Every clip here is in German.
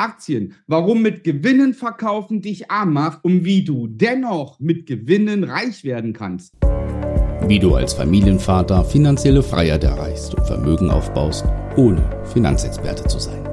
Aktien. Warum mit Gewinnen verkaufen dich arm macht und wie du dennoch mit Gewinnen reich werden kannst. Wie du als Familienvater finanzielle Freiheit erreichst und Vermögen aufbaust, ohne Finanzexperte zu sein.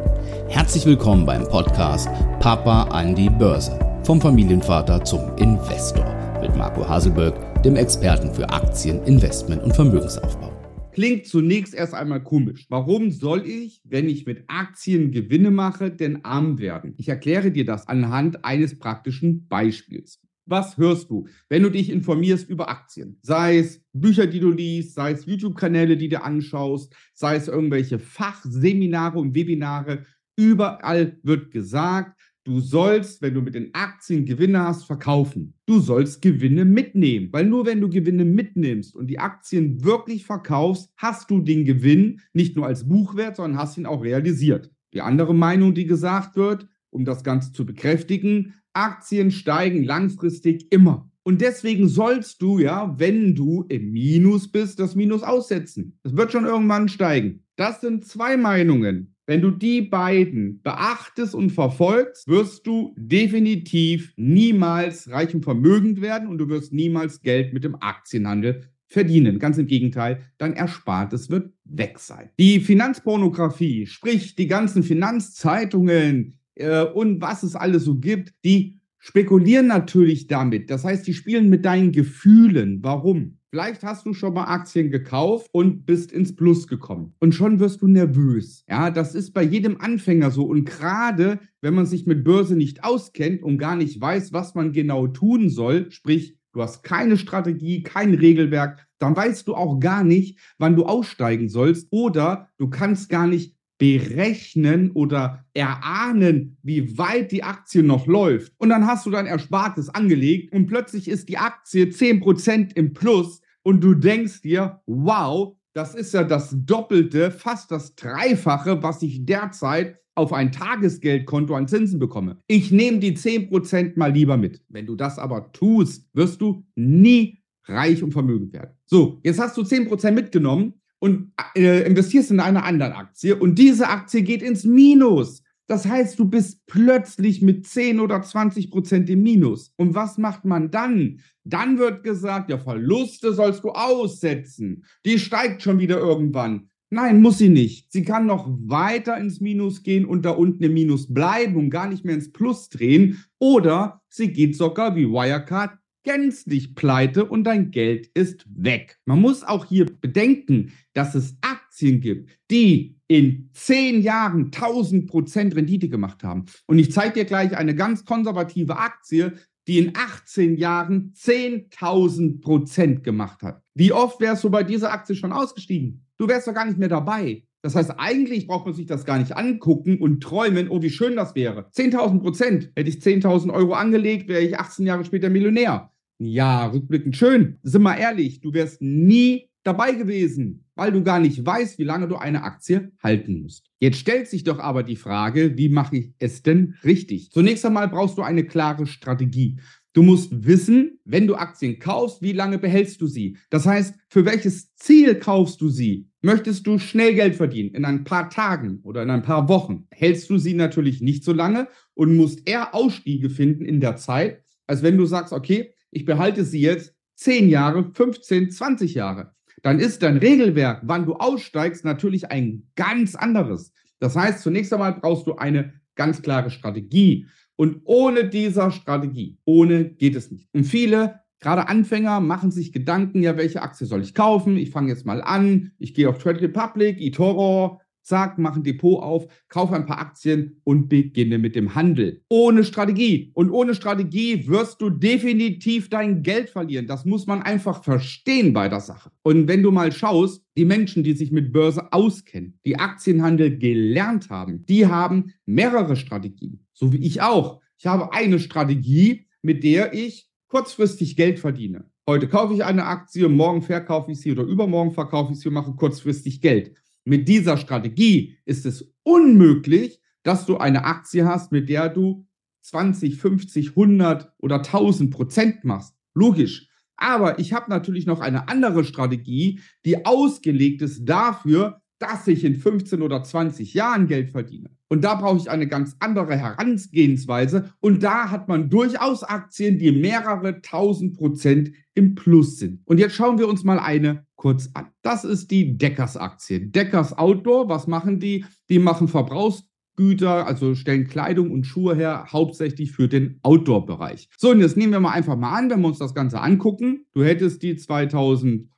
Herzlich willkommen beim Podcast Papa an die Börse. Vom Familienvater zum Investor mit Marco Haselberg, dem Experten für Aktien, Investment und Vermögensaufbau. Klingt zunächst erst einmal komisch. Warum soll ich, wenn ich mit Aktien Gewinne mache, denn arm werden? Ich erkläre dir das anhand eines praktischen Beispiels. Was hörst du, wenn du dich informierst über Aktien? Sei es Bücher, die du liest, sei es YouTube-Kanäle, die du anschaust, sei es irgendwelche Fachseminare und Webinare. Überall wird gesagt, Du sollst, wenn du mit den Aktien Gewinne hast, verkaufen. Du sollst Gewinne mitnehmen, weil nur wenn du Gewinne mitnimmst und die Aktien wirklich verkaufst, hast du den Gewinn nicht nur als Buchwert, sondern hast ihn auch realisiert. Die andere Meinung, die gesagt wird, um das Ganze zu bekräftigen, Aktien steigen langfristig immer. Und deswegen sollst du ja, wenn du im Minus bist, das Minus aussetzen. Es wird schon irgendwann steigen. Das sind zwei Meinungen. Wenn du die beiden beachtest und verfolgst, wirst du definitiv niemals reich und vermögend werden und du wirst niemals Geld mit dem Aktienhandel verdienen. Ganz im Gegenteil, dein Erspartes wird weg sein. Die Finanzpornografie, sprich die ganzen Finanzzeitungen äh, und was es alles so gibt, die spekulieren natürlich damit. Das heißt, die spielen mit deinen Gefühlen. Warum? Vielleicht hast du schon mal Aktien gekauft und bist ins Plus gekommen. Und schon wirst du nervös. Ja, das ist bei jedem Anfänger so. Und gerade wenn man sich mit Börse nicht auskennt und gar nicht weiß, was man genau tun soll, sprich, du hast keine Strategie, kein Regelwerk, dann weißt du auch gar nicht, wann du aussteigen sollst oder du kannst gar nicht berechnen oder erahnen, wie weit die Aktie noch läuft. Und dann hast du dein Erspartes angelegt und plötzlich ist die Aktie 10% im Plus und du denkst dir, wow, das ist ja das Doppelte, fast das Dreifache, was ich derzeit auf ein Tagesgeldkonto an Zinsen bekomme. Ich nehme die 10% mal lieber mit. Wenn du das aber tust, wirst du nie reich und vermögend werden. So, jetzt hast du 10% mitgenommen und äh, investierst in eine andere Aktie und diese Aktie geht ins Minus. Das heißt, du bist plötzlich mit 10 oder 20 Prozent im Minus. Und was macht man dann? Dann wird gesagt, ja, Verluste sollst du aussetzen. Die steigt schon wieder irgendwann. Nein, muss sie nicht. Sie kann noch weiter ins Minus gehen und da unten im Minus bleiben und gar nicht mehr ins Plus drehen. Oder sie geht sogar wie Wirecard gänzlich pleite und dein Geld ist weg. Man muss auch hier bedenken, dass es Aktien gibt, die in zehn Jahren 1000 Prozent Rendite gemacht haben. Und ich zeige dir gleich eine ganz konservative Aktie, die in 18 Jahren 10.000 Prozent gemacht hat. Wie oft wärst du bei dieser Aktie schon ausgestiegen? Du wärst doch gar nicht mehr dabei. Das heißt, eigentlich braucht man sich das gar nicht angucken und träumen, oh, wie schön das wäre. 10.000 Prozent. Hätte ich 10.000 Euro angelegt, wäre ich 18 Jahre später Millionär. Ja, rückblickend schön. Sind wir ehrlich, du wärst nie dabei gewesen, weil du gar nicht weißt, wie lange du eine Aktie halten musst. Jetzt stellt sich doch aber die Frage, wie mache ich es denn richtig? Zunächst einmal brauchst du eine klare Strategie. Du musst wissen, wenn du Aktien kaufst, wie lange behältst du sie? Das heißt, für welches Ziel kaufst du sie? Möchtest du schnell Geld verdienen in ein paar Tagen oder in ein paar Wochen? Hältst du sie natürlich nicht so lange und musst eher Ausstiege finden in der Zeit, als wenn du sagst, okay, ich behalte sie jetzt 10 Jahre, 15, 20 Jahre. Dann ist dein Regelwerk, wann du aussteigst, natürlich ein ganz anderes. Das heißt, zunächst einmal brauchst du eine ganz klare Strategie. Und ohne dieser Strategie, ohne geht es nicht. Und viele, gerade Anfänger, machen sich Gedanken, ja, welche Aktie soll ich kaufen? Ich fange jetzt mal an, ich gehe auf Trade Republic, eToro, zack, mach ein Depot auf, kaufe ein paar Aktien und beginne mit dem Handel. Ohne Strategie. Und ohne Strategie wirst du definitiv dein Geld verlieren. Das muss man einfach verstehen bei der Sache. Und wenn du mal schaust, die Menschen, die sich mit Börse auskennen, die Aktienhandel gelernt haben, die haben mehrere Strategien. So wie ich auch. Ich habe eine Strategie, mit der ich kurzfristig Geld verdiene. Heute kaufe ich eine Aktie, morgen verkaufe ich sie oder übermorgen verkaufe ich sie und mache kurzfristig Geld. Mit dieser Strategie ist es unmöglich, dass du eine Aktie hast, mit der du 20, 50, 100 oder 1000 Prozent machst. Logisch. Aber ich habe natürlich noch eine andere Strategie, die ausgelegt ist dafür, dass ich in 15 oder 20 Jahren Geld verdiene. Und da brauche ich eine ganz andere Herangehensweise. Und da hat man durchaus Aktien, die mehrere tausend Prozent im Plus sind. Und jetzt schauen wir uns mal eine kurz an. Das ist die Deckers-Aktie. Deckers Outdoor, was machen die? Die machen Verbrauchsgüter, also stellen Kleidung und Schuhe her, hauptsächlich für den Outdoor-Bereich. So, und jetzt nehmen wir mal einfach mal an, wenn wir uns das Ganze angucken. Du hättest die 2005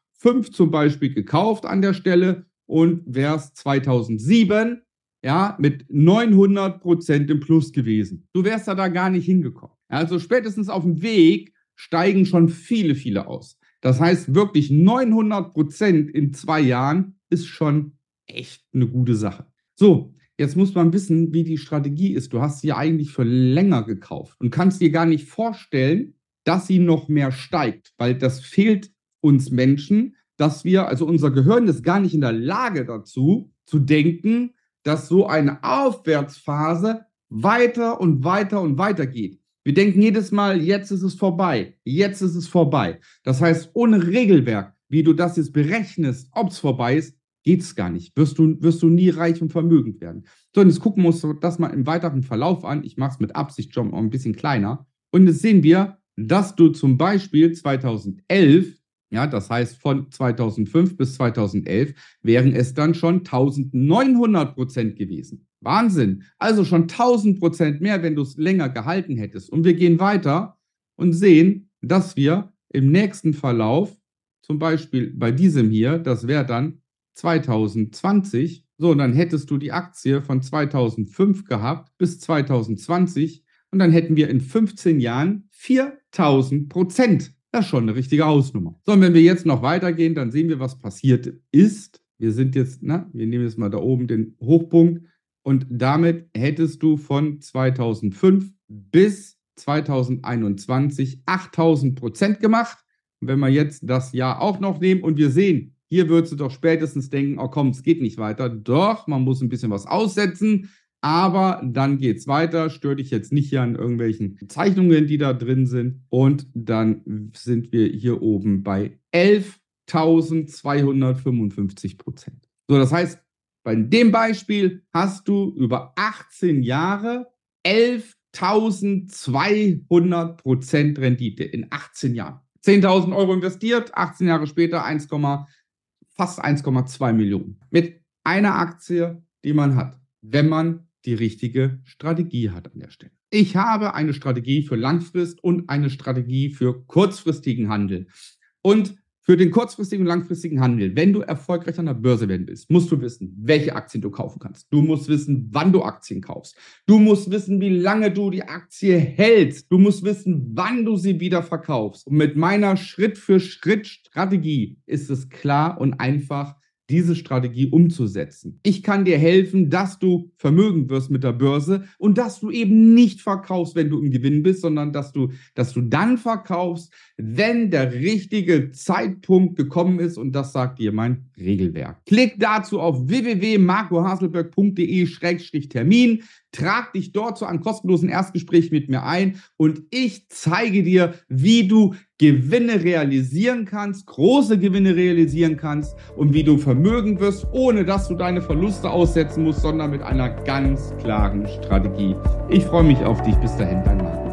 zum Beispiel gekauft an der Stelle und wärst 2007 ja, mit 900 Prozent im Plus gewesen. Du wärst da, da gar nicht hingekommen. Also spätestens auf dem Weg steigen schon viele, viele aus. Das heißt, wirklich 900 Prozent in zwei Jahren ist schon echt eine gute Sache. So, jetzt muss man wissen, wie die Strategie ist. Du hast sie ja eigentlich für länger gekauft und kannst dir gar nicht vorstellen, dass sie noch mehr steigt, weil das fehlt uns Menschen, dass wir, also unser Gehirn ist gar nicht in der Lage dazu, zu denken, dass so eine Aufwärtsphase weiter und weiter und weiter geht. Wir denken jedes Mal, jetzt ist es vorbei, jetzt ist es vorbei. Das heißt, ohne Regelwerk, wie du das jetzt berechnest, ob es vorbei ist, geht es gar nicht. Wirst du, wirst du nie reich und vermögend werden. So, und jetzt gucken wir uns das mal im weiteren Verlauf an. Ich mache es mit Absicht schon ein bisschen kleiner. Und jetzt sehen wir, dass du zum Beispiel 2011 ja, das heißt, von 2005 bis 2011 wären es dann schon 1900 Prozent gewesen. Wahnsinn. Also schon 1000 Prozent mehr, wenn du es länger gehalten hättest. Und wir gehen weiter und sehen, dass wir im nächsten Verlauf, zum Beispiel bei diesem hier, das wäre dann 2020, so, und dann hättest du die Aktie von 2005 gehabt bis 2020 und dann hätten wir in 15 Jahren 4000 Prozent das ist schon eine richtige Hausnummer. So, und wenn wir jetzt noch weitergehen, dann sehen wir, was passiert ist. Wir sind jetzt, na, wir nehmen jetzt mal da oben den Hochpunkt und damit hättest du von 2005 bis 2021 8000 Prozent gemacht. Und wenn wir jetzt das Jahr auch noch nehmen und wir sehen, hier würdest du doch spätestens denken, oh komm, es geht nicht weiter. Doch, man muss ein bisschen was aussetzen. Aber dann geht es weiter, stör dich jetzt nicht hier an irgendwelchen Zeichnungen, die da drin sind. Und dann sind wir hier oben bei 11.255 Prozent. So, das heißt, bei dem Beispiel hast du über 18 Jahre 11.200 Prozent Rendite in 18 Jahren. 10.000 Euro investiert, 18 Jahre später 1, fast 1,2 Millionen. Mit einer Aktie, die man hat, wenn man die richtige Strategie hat an der Stelle. Ich habe eine Strategie für Langfrist und eine Strategie für kurzfristigen Handel. Und für den kurzfristigen und langfristigen Handel, wenn du erfolgreich an der Börse werden willst, musst du wissen, welche Aktien du kaufen kannst. Du musst wissen, wann du Aktien kaufst. Du musst wissen, wie lange du die Aktie hältst. Du musst wissen, wann du sie wieder verkaufst. Und mit meiner Schritt-für-Schritt-Strategie ist es klar und einfach, diese Strategie umzusetzen. Ich kann dir helfen, dass du vermögend wirst mit der Börse und dass du eben nicht verkaufst, wenn du im Gewinn bist, sondern dass du, dass du dann verkaufst, wenn der richtige Zeitpunkt gekommen ist und das sagt dir mein Regelwerk. Klick dazu auf www.marcohaselberg.de-termin, trag dich dort zu einem kostenlosen Erstgespräch mit mir ein und ich zeige dir, wie du Gewinne realisieren kannst, große Gewinne realisieren kannst und wie du vermögend wirst, ohne dass du deine Verluste aussetzen musst, sondern mit einer ganz klaren Strategie. Ich freue mich auf dich. Bis dahin, dein Mann.